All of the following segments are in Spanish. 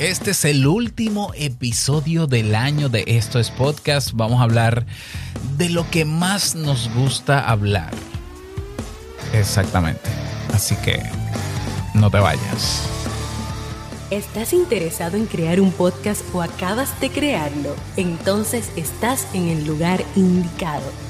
Este es el último episodio del año de Esto es Podcast. Vamos a hablar de lo que más nos gusta hablar. Exactamente. Así que no te vayas. ¿Estás interesado en crear un podcast o acabas de crearlo? Entonces estás en el lugar indicado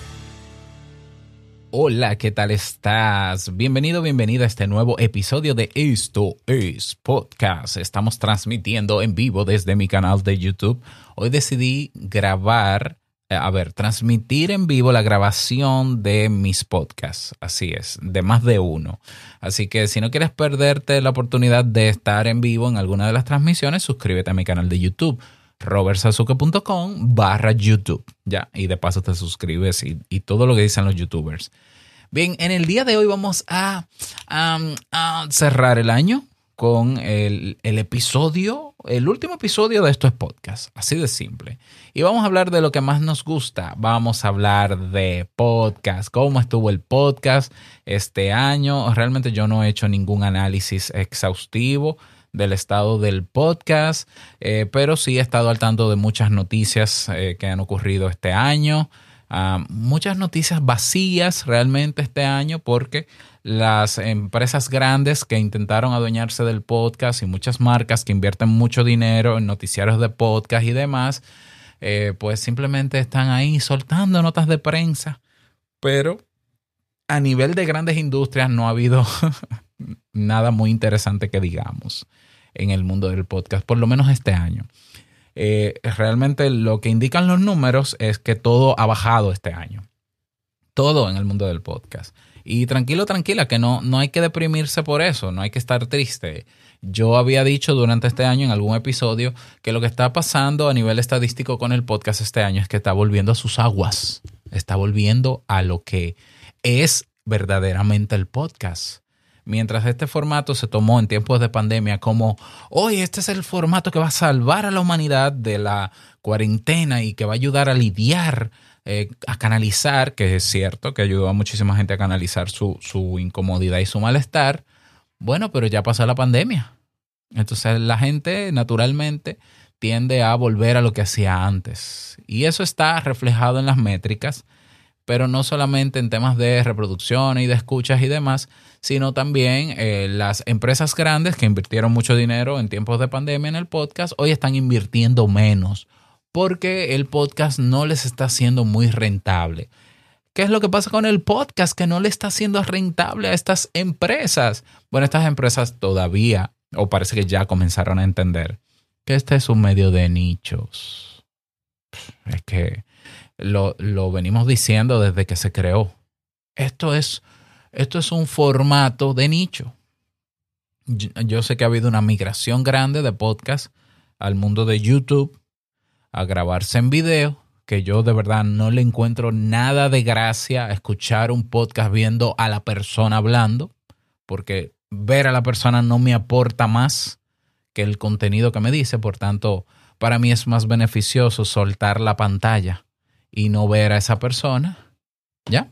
Hola, ¿qué tal estás? Bienvenido, bienvenida a este nuevo episodio de Esto es Podcast. Estamos transmitiendo en vivo desde mi canal de YouTube. Hoy decidí grabar, eh, a ver, transmitir en vivo la grabación de mis podcasts. Así es, de más de uno. Así que si no quieres perderte la oportunidad de estar en vivo en alguna de las transmisiones, suscríbete a mi canal de YouTube robertsazuke.com barra YouTube. Ya, y de paso te suscribes y, todo lo que dicen los youtubers. Bien, en el día de hoy vamos a, cerrar el año con el, el, episodio, el último episodio de esto es podcast, así de simple. Y vamos a hablar de lo que más nos gusta. Vamos a hablar de podcast, cómo estuvo el podcast este año. Realmente yo no he hecho ningún análisis exhaustivo del estado del podcast, eh, pero sí he estado al tanto de muchas noticias eh, que han ocurrido este año. Ah, muchas noticias vacías realmente este año porque las empresas grandes que intentaron adueñarse del podcast y muchas marcas que invierten mucho dinero en noticiarios de podcast y demás, eh, pues simplemente están ahí soltando notas de prensa, pero a nivel de grandes industrias no ha habido nada muy interesante que digamos en el mundo del podcast, por lo menos este año. Eh, realmente lo que indican los números es que todo ha bajado este año. Todo en el mundo del podcast. Y tranquilo, tranquila, que no, no hay que deprimirse por eso, no hay que estar triste. Yo había dicho durante este año en algún episodio que lo que está pasando a nivel estadístico con el podcast este año es que está volviendo a sus aguas, está volviendo a lo que es verdaderamente el podcast mientras este formato se tomó en tiempos de pandemia como, hoy este es el formato que va a salvar a la humanidad de la cuarentena y que va a ayudar a lidiar, eh, a canalizar, que es cierto que ayudó a muchísima gente a canalizar su, su incomodidad y su malestar, bueno, pero ya pasó la pandemia. Entonces la gente naturalmente tiende a volver a lo que hacía antes. Y eso está reflejado en las métricas pero no solamente en temas de reproducción y de escuchas y demás, sino también eh, las empresas grandes que invirtieron mucho dinero en tiempos de pandemia en el podcast, hoy están invirtiendo menos porque el podcast no les está siendo muy rentable. ¿Qué es lo que pasa con el podcast que no le está siendo rentable a estas empresas? Bueno, estas empresas todavía, o parece que ya comenzaron a entender, que este es un medio de nichos. Es que lo, venimos diciendo desde que se creó. Esto es, esto es un formato de nicho. Yo, sé que ha habido una migración grande de podcast al mundo de YouTube, a grabarse en video, que yo de verdad no le encuentro nada de gracia a escuchar un podcast viendo a la persona hablando, porque ver a la persona no me aporta más que el contenido que me dice, por tanto, para mí es más beneficioso soltar la pantalla y no ver a esa persona, ¿ya?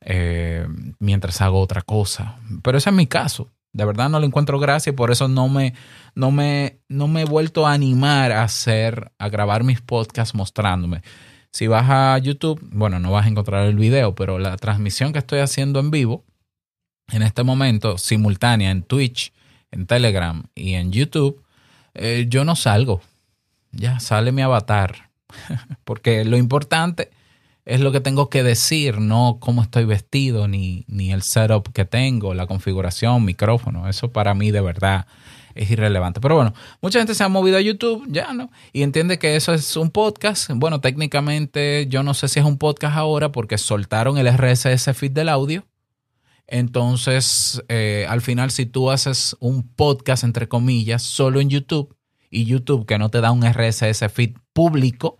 Eh, mientras hago otra cosa. Pero ese es mi caso. De verdad no le encuentro gracia y por eso no me, no me, no me he vuelto a animar a hacer, a grabar mis podcasts mostrándome. Si vas a YouTube, bueno, no vas a encontrar el video, pero la transmisión que estoy haciendo en vivo, en este momento, simultánea en Twitch, en Telegram y en YouTube, eh, yo no salgo. Ya sale mi avatar porque lo importante es lo que tengo que decir, no cómo estoy vestido, ni, ni el setup que tengo, la configuración, micrófono. Eso para mí de verdad es irrelevante. Pero bueno, mucha gente se ha movido a YouTube, ya, ¿no? Y entiende que eso es un podcast. Bueno, técnicamente yo no sé si es un podcast ahora porque soltaron el RSS feed del audio. Entonces, eh, al final, si tú haces un podcast, entre comillas, solo en YouTube, y YouTube que no te da un RSS feed público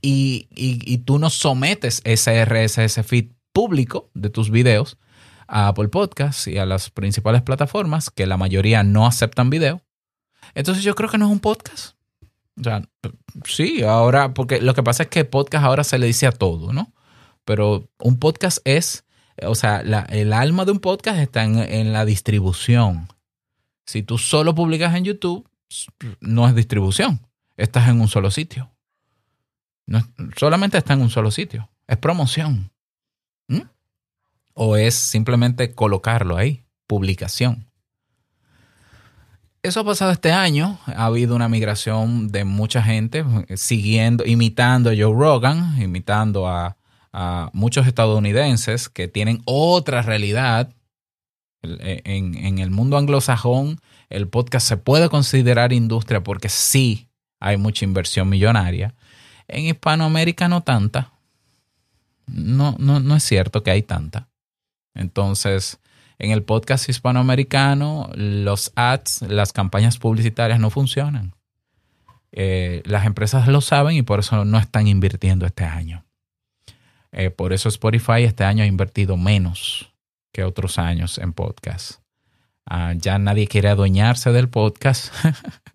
y, y tú no sometes ese RSS feed público de tus videos a Apple Podcasts y a las principales plataformas, que la mayoría no aceptan video, entonces yo creo que no es un podcast. O sea, sí, ahora, porque lo que pasa es que podcast ahora se le dice a todo, ¿no? Pero un podcast es, o sea, el alma de un podcast está en, la distribución. Si tú solo publicas en YouTube, no es distribución, estás en un solo sitio. No, solamente está en un solo sitio, es promoción. ¿Mm? O es simplemente colocarlo ahí, publicación. Eso ha pasado este año. Ha habido una migración de mucha gente eh, siguiendo, imitando a Joe Rogan, imitando a, muchos estadounidenses que tienen otra realidad. Eh, en, en, el mundo anglosajón, el podcast se puede considerar industria porque sí hay mucha inversión millonaria. En Hispanoamérica no tanta. No, no, no es cierto que hay tanta. Entonces, en el podcast hispanoamericano, los ads, las campañas publicitarias no funcionan. Eh, las empresas lo saben y por eso no están invirtiendo este año. Eh, por eso Spotify este año ha invertido menos que otros años en podcast. Ah, ya nadie quiere adueñarse del podcast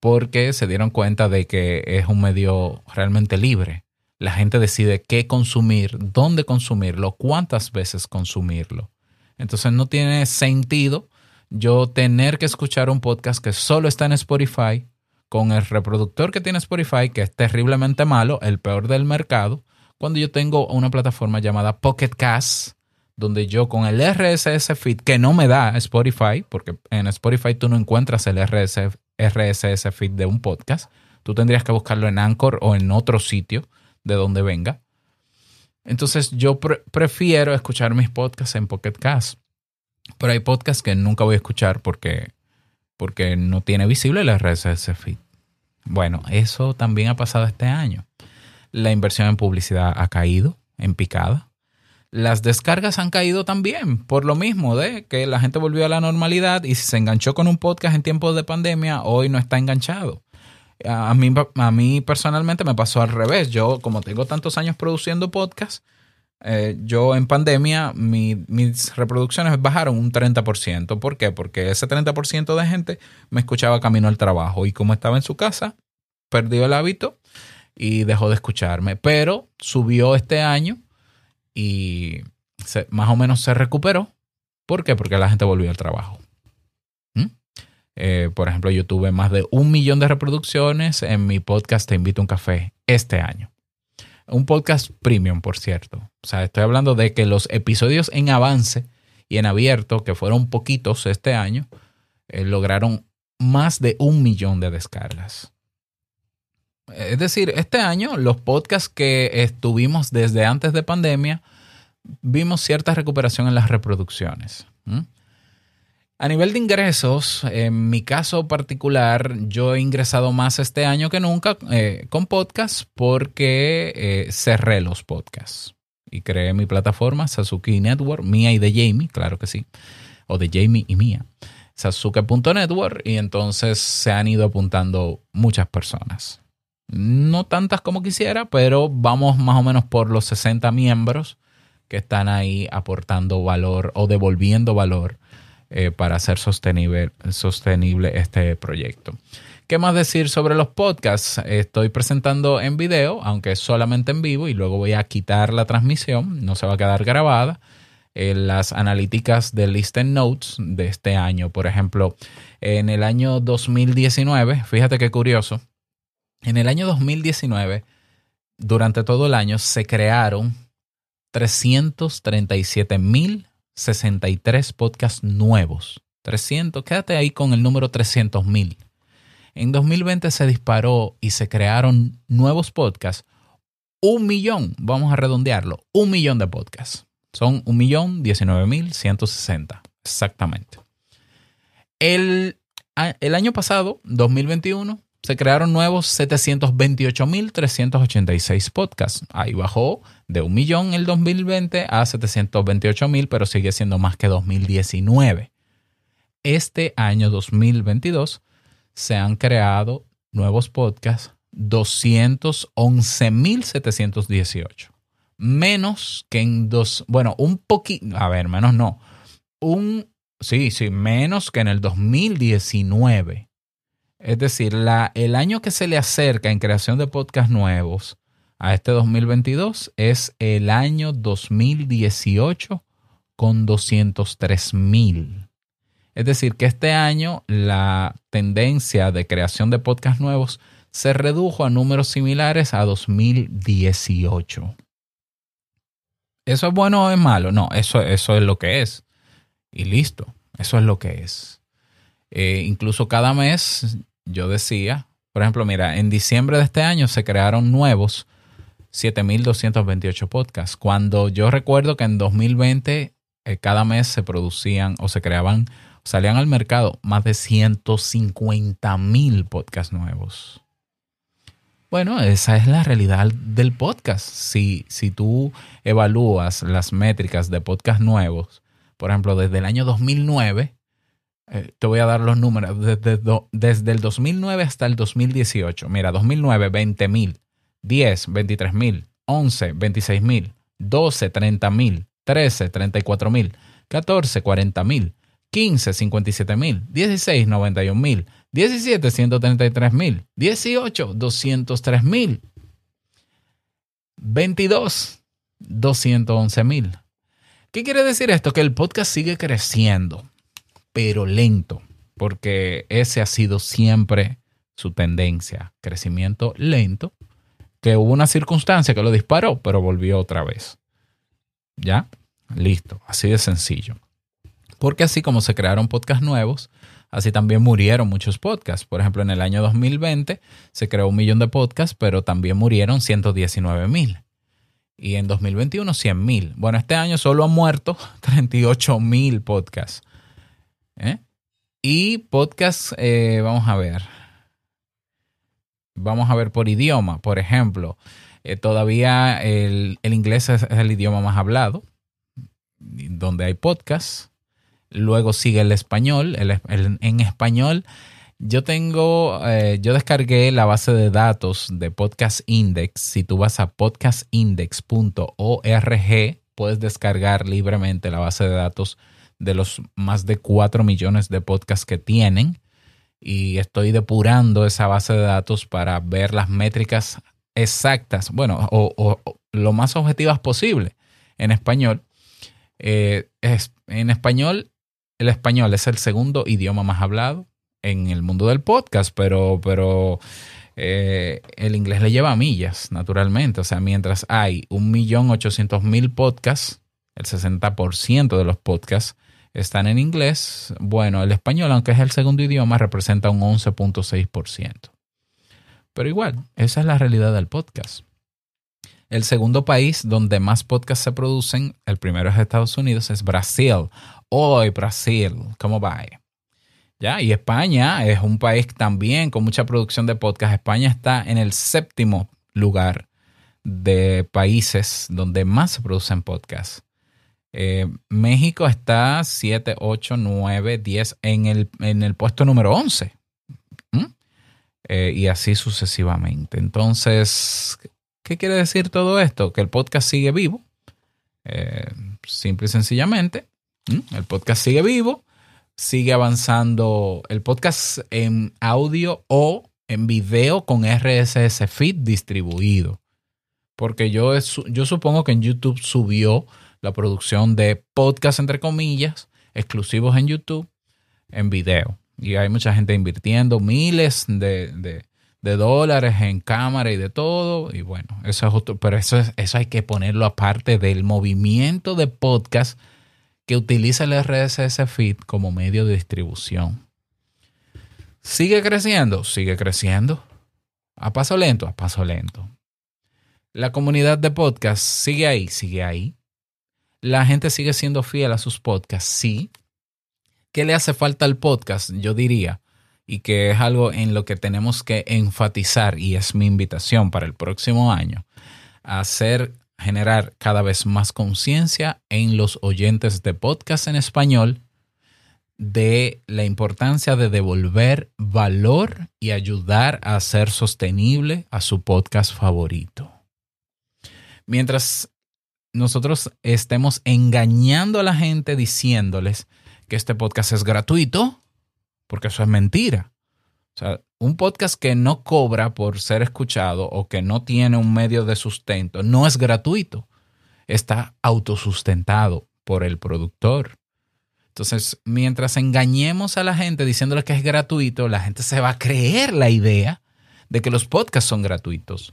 porque se dieron cuenta de que es un medio realmente libre. La gente decide qué consumir, dónde consumirlo, cuántas veces consumirlo. Entonces no tiene sentido yo tener que escuchar un podcast que solo está en Spotify, con el reproductor que tiene Spotify, que es terriblemente malo, el peor del mercado, cuando yo tengo una plataforma llamada Pocket Cast, donde yo con el RSS feed que no me da Spotify, porque en Spotify tú no encuentras el RSS feed de un podcast, tú tendrías que buscarlo en Anchor o en otro sitio de donde venga. Entonces yo prefiero escuchar mis podcasts en Pocket Cast. Pero hay podcasts que nunca voy a escuchar porque, porque no tiene visible el RSS feed. Bueno, eso también ha pasado este año. La inversión en publicidad ha caído en picada. Las descargas han caído también por lo mismo de que la gente volvió a la normalidad y si se enganchó con un podcast en tiempos de pandemia, hoy no está enganchado. A mí, a mí personalmente me pasó al revés. Yo, como tengo tantos años produciendo podcast, eh, yo en pandemia mis reproducciones bajaron un 30%. ¿Por qué? Porque ese 30% de gente me escuchaba camino al trabajo y como estaba en su casa, perdió el hábito y dejó de escucharme. Pero subió este año y más o menos se recuperó. ¿Por qué? Porque la gente volvió al trabajo. Eh, por ejemplo, yo tuve más de un millón de reproducciones en mi podcast Te invito a un café este año. Un podcast premium, por cierto. O sea, estoy hablando de que los episodios en avance y en abierto, que fueron poquitos este año, eh, lograron más de un millón de descargas. Es decir, este año los podcasts que estuvimos desde antes de pandemia, vimos cierta recuperación en las reproducciones. A nivel de ingresos, en mi caso particular, yo he ingresado más este año que nunca eh, con podcasts porque eh, cerré los podcasts y creé mi plataforma Sasuke Network, mía y de Jamie, claro que sí, o de Jamie y mía, sasuke.network y entonces se han ido apuntando muchas personas. No tantas como quisiera, pero vamos más o menos por los 60 miembros que están ahí aportando valor o devolviendo valor eh, para hacer sostenible, sostenible este proyecto. ¿Qué más decir sobre los podcasts? Estoy presentando en video, aunque solamente en vivo, y luego voy a quitar la transmisión, no se va a quedar grabada. Eh, las analíticas de Listen Notes de este año, por ejemplo, en el año 2019, fíjate qué curioso, en el año 2019, durante todo el año, se crearon 337 mil 63 podcasts nuevos. 300, quédate ahí con el número 300 mil. En 2020 se disparó y se crearon nuevos podcasts. Un millón, vamos a redondearlo, un millón de podcasts. Son un millón 19 mil 160, exactamente. El, el año pasado, 2021, se crearon nuevos 728.386 podcasts. Ahí bajó de un millón en el 2020 a 728.000, pero sigue siendo más que 2019. Este año 2022 se han creado nuevos podcasts 211.718. Menos que en dos, bueno, un poquito, a ver, menos no, un, sí, sí, menos que en el 2019. Es decir, la, el año que se le acerca en creación de podcasts nuevos a este 2022 es el año 2018 con 203 mil. Es decir, que este año la tendencia de creación de podcasts nuevos se redujo a números similares a 2018. ¿Eso es bueno o es malo? No, eso, eso es lo que es. Y listo, eso es lo que es. Eh, incluso cada mes yo decía, por ejemplo, mira, en diciembre de este año se crearon nuevos 7.228 podcasts, cuando yo recuerdo que en 2020 eh, cada mes se producían o se creaban, salían al mercado más de 150.000 podcasts nuevos. Bueno, esa es la realidad del podcast. Si, si tú evalúas las métricas de podcast nuevos, por ejemplo, desde el año 2009, eh, te voy a dar los números, desde, desde, el 2009 hasta el 2018. Mira, 2009, 20 mil, 10, 23 mil, 11, 26 mil, 12, 30 mil, 13, 34 mil, 14, 40 mil, 15, 57 mil, 16, 91 mil, 17, 133 mil, 18, 203 mil, 22, 211 mil. ¿Qué quiere decir esto? Que el podcast sigue creciendo pero lento, porque ese ha sido siempre su tendencia, crecimiento lento, que hubo una circunstancia que lo disparó, pero volvió otra vez. ¿Ya? Listo, así de sencillo. Porque así como se crearon podcasts nuevos, así también murieron muchos podcasts. Por ejemplo, en el año 2020 se creó un millón de podcasts, pero también murieron 119 mil. Y en 2021 100 mil. Bueno, este año solo han muerto 38 mil podcasts. ¿Eh? Y podcast, eh, vamos a ver. Vamos a ver por idioma. Por ejemplo, eh, todavía el, inglés es, el idioma más hablado, donde hay podcast. Luego sigue el español. en español, yo tengo, yo descargué la base de datos de Podcast Index. Si tú vas a podcastindex.org, puedes descargar libremente la base de datos de los más de 4 millones de podcasts que tienen y estoy depurando esa base de datos para ver las métricas exactas, bueno, o, lo más objetivas posible en español. Eh, es, en español, el español es el segundo idioma más hablado en el mundo del podcast, pero, pero eh, el inglés le lleva millas, naturalmente. O sea, mientras hay 1.800.000 podcasts, el 60% de los podcasts están en inglés, bueno, el español, aunque es el segundo idioma, representa un 11.6%. Pero igual, esa es la realidad del podcast. El segundo país donde más podcasts se producen, el primero es Estados Unidos, es Brasil. Hoy Brasil, ¿cómo va? ¿Ya? Y España es un país también con mucha producción de podcasts. España está en el séptimo lugar de países donde más se producen podcasts. Eh, México está 7, 8, 9, 10 en el, en el puesto número 11. Eh, y así sucesivamente. Entonces, ¿qué quiere decir todo esto? Que el podcast sigue vivo. Eh, simple y sencillamente. El podcast sigue vivo. Sigue avanzando el podcast en audio o en video con RSS feed distribuido. Porque yo, yo supongo que en YouTube subió la producción de podcasts, entre comillas, exclusivos en YouTube, en video. Y hay mucha gente invirtiendo miles de, dólares en cámara y de todo. Y bueno, eso es otro, pero eso, es, eso hay que ponerlo aparte del movimiento de podcast que utiliza el RSS Feed como medio de distribución. ¿Sigue creciendo? Sigue creciendo. A paso lento, a paso lento. La comunidad de podcast sigue ahí, sigue ahí la gente sigue siendo fiel a sus podcasts, sí. ¿Qué le hace falta al podcast? Yo diría, y que es algo en lo que tenemos que enfatizar, y es mi invitación para el próximo año, hacer generar cada vez más conciencia en los oyentes de podcast en español de la importancia de devolver valor y ayudar a hacer sostenible a su podcast favorito. Mientras nosotros estemos engañando a la gente diciéndoles que este podcast es gratuito, porque eso es mentira. O sea, un podcast que no cobra por ser escuchado o que no tiene un medio de sustento no es gratuito. Está autosustentado por el productor. Entonces, mientras engañemos a la gente diciéndole que es gratuito, la gente se va a creer la idea de que los podcasts son gratuitos.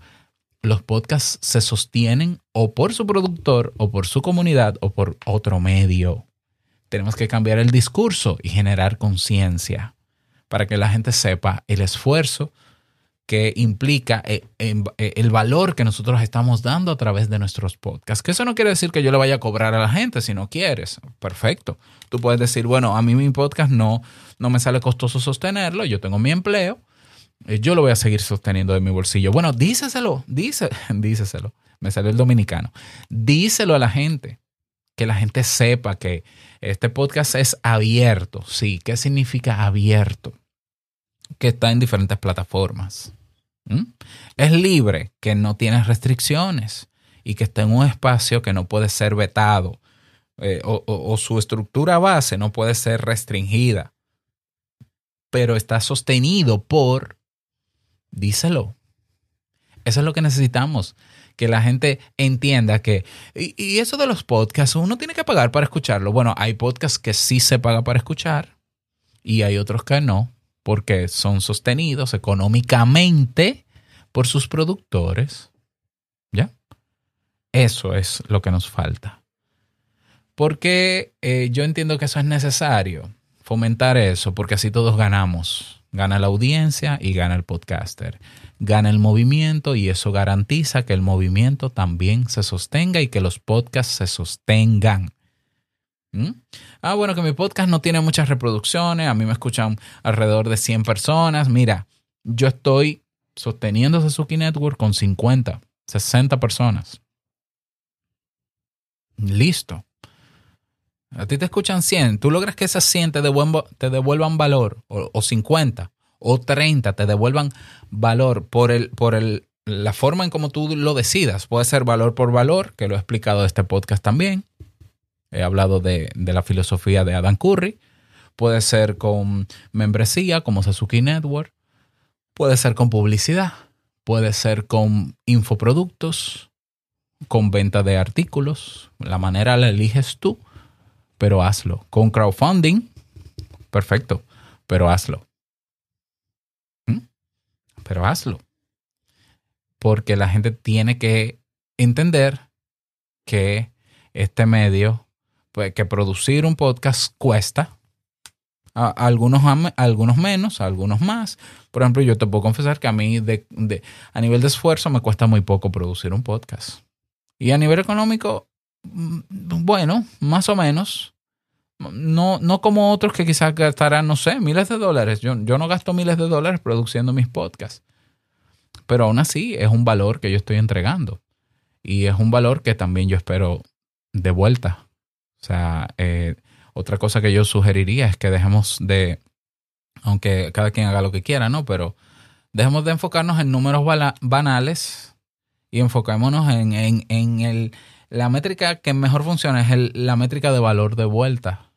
Los podcasts se sostienen o por su productor, o por su comunidad, o por otro medio. Tenemos que cambiar el discurso y generar conciencia para que la gente sepa el esfuerzo que implica eh, eh, el valor que nosotros estamos dando a través de nuestros podcasts. Que eso no quiere decir que yo le vaya a cobrar a la gente si no quieres. Perfecto. Tú puedes decir, bueno, a mí mi podcast no, no me sale costoso sostenerlo, yo tengo mi empleo, yo lo voy a seguir sosteniendo de mi bolsillo. Bueno, díceselo, dice, díceselo. Me sale el dominicano. Díselo a la gente, que la gente sepa que este podcast es abierto. Sí, ¿qué significa abierto? Que está en diferentes plataformas. ¿Mm? Es libre, que no tiene restricciones y que está en un espacio que no puede ser vetado eh, o, su estructura base no puede ser restringida, pero está sostenido por, díselo. Eso es lo que necesitamos, que la gente entienda que, y, y, eso de los podcasts, uno tiene que pagar para escucharlo. Bueno, hay podcasts que sí se paga para escuchar y hay otros que no porque son sostenidos económicamente por sus productores. ¿Ya? Eso es lo que nos falta. Porque eh, yo entiendo que eso es necesario, fomentar eso, porque así todos ganamos. Gana la audiencia y gana el podcaster. Gana el movimiento y eso garantiza que el movimiento también se sostenga y que los podcasts se sostengan. ¿Mm? Ah, bueno, que mi podcast no tiene muchas reproducciones, a mí me escuchan alrededor de 100 personas. Mira, yo estoy sosteniendo Suzuki Network con 50, 60 personas. Listo. A ti te escuchan 100. ¿Tú logras que esas 100 te devuelvan, valor? O, o, 50 o 30 te devuelvan valor por, el, por el, la forma en cómo tú lo decidas. Puede ser valor por valor, que lo he explicado en este podcast también. He hablado de, la filosofía de Adam Curry. Puede ser con membresía como Sasuke Network. Puede ser con publicidad. Puede ser con infoproductos, con venta de artículos. La manera la eliges tú, pero hazlo. Con crowdfunding, perfecto, pero hazlo. ¿Mm? Pero hazlo. Porque la gente tiene que entender que este medio pues, que producir un podcast cuesta. Algunos, algunos menos, algunos más. Por ejemplo, yo te puedo confesar que a mí de, a nivel de esfuerzo me cuesta muy poco producir un podcast. Y a nivel económico, bueno, más o menos. No, no como otros que quizás gastarán, no sé, miles de dólares. Yo, yo no gasto miles de dólares produciendo mis podcasts. Pero aún así es un valor que yo estoy entregando. Y es un valor que también yo espero de vuelta o sea, eh, otra cosa que yo sugeriría es que dejemos de, aunque cada quien haga lo que quiera, ¿no? Pero dejemos de enfocarnos en números banales y enfocémonos en, en, el, la métrica que mejor funciona, es la métrica de valor de vuelta.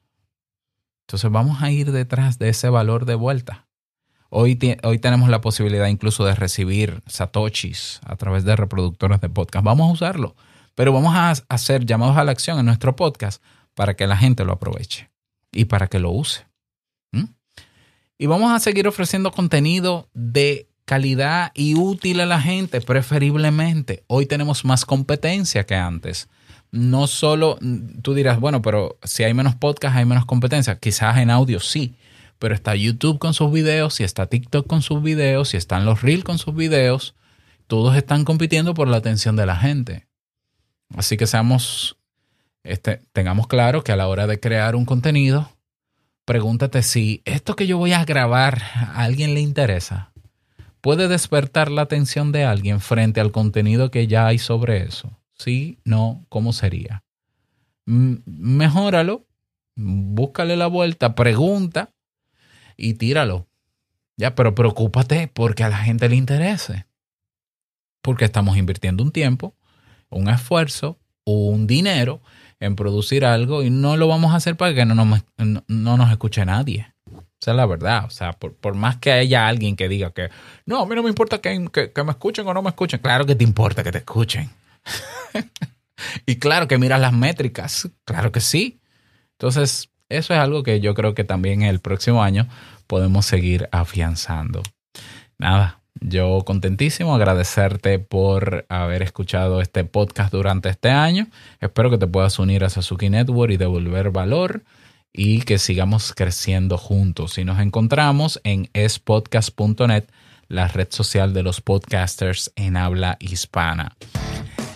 Entonces vamos a ir detrás de ese valor de vuelta. Hoy, hoy tenemos la posibilidad incluso de recibir satoshis a través de reproductores de podcast. Vamos a usarlo, pero vamos a hacer llamados a la acción en nuestro podcast para que la gente lo aproveche y para que lo use. ¿Mm? Y vamos a seguir ofreciendo contenido de calidad y útil a la gente, preferiblemente. Hoy tenemos más competencia que antes. No solo, tú dirás, bueno, pero si hay menos podcast, hay menos competencia. Quizás en audio sí, pero está YouTube con sus videos, y está TikTok con sus videos, y están los Reels con sus videos. Todos están compitiendo por la atención de la gente. Así que seamos este, tengamos claro que a la hora de crear un contenido, pregúntate si esto que yo voy a grabar a alguien le interesa. ¿Puede despertar la atención de alguien frente al contenido que ya hay sobre eso? Sí, no, ¿cómo sería? Mejóralo, búscale la vuelta, pregunta y tíralo. Ya, pero preocúpate porque a la gente le interese. Porque estamos invirtiendo un tiempo, un esfuerzo, un dinero en producir algo y no lo vamos a hacer para que no nos, no nos escuche nadie. Esa es la verdad. O sea, por, más que haya alguien que diga que no, a mí no me importa que, que, me escuchen o no me escuchen. Claro que te importa que te escuchen. y claro que miras las métricas. Claro que sí. Entonces, eso es algo que yo creo que también el próximo año podemos seguir afianzando. Nada, yo contentísimo, agradecerte por haber escuchado este podcast durante este año. Espero que te puedas unir a Sasuki Network y devolver valor y que sigamos creciendo juntos. Y nos encontramos en espodcast.net, la red social de los podcasters en habla hispana.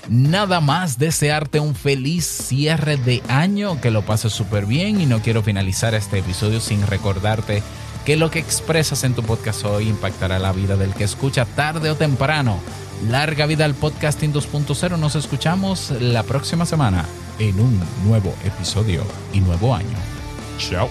Nada más desearte un feliz cierre de año, que lo pases súper bien y no quiero finalizar este episodio sin recordarte que lo que expresas en tu podcast hoy impactará la vida del que escucha tarde o temprano. Larga vida al podcasting 2.0. Nos escuchamos la próxima semana en un nuevo episodio y nuevo año. Ciao.